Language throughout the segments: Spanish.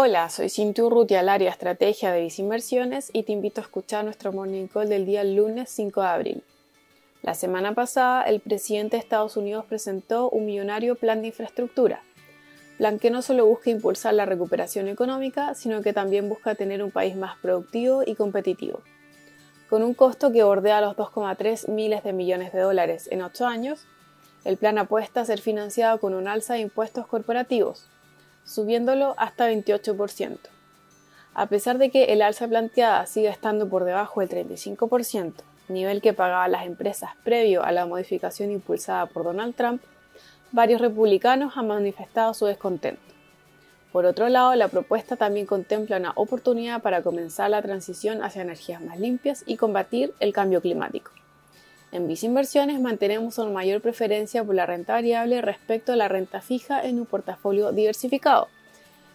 Hola, soy Cintia Urrutia, al área Estrategia de Visinversiones y te invito a escuchar nuestro Morning Call del día lunes 5 de abril. La semana pasada, el presidente de Estados Unidos presentó un millonario plan de infraestructura, plan que no solo busca impulsar la recuperación económica, sino que también busca tener un país más productivo y competitivo. Con un costo que bordea los 2,3 miles de millones de dólares en 8 años, el plan apuesta a ser financiado con un alza de impuestos corporativos, subiéndolo hasta 28%. A pesar de que el alza planteada sigue estando por debajo del 35%, nivel que pagaban las empresas previo a la modificación impulsada por Donald Trump, varios republicanos han manifestado su descontento. Por otro lado, la propuesta también contempla una oportunidad para comenzar la transición hacia energías más limpias y combatir el cambio climático. En Inversiones mantenemos una mayor preferencia por la renta variable respecto a la renta fija en un portafolio diversificado,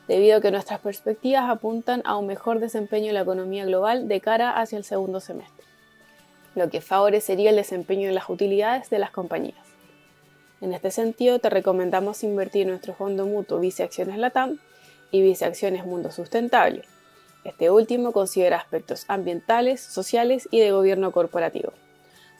debido a que nuestras perspectivas apuntan a un mejor desempeño en la economía global de cara hacia el segundo semestre, lo que favorecería el desempeño de las utilidades de las compañías. En este sentido, te recomendamos invertir en nuestro fondo mutuo Vice Acciones Latam y Vice Acciones Mundo Sustentable. Este último considera aspectos ambientales, sociales y de gobierno corporativo.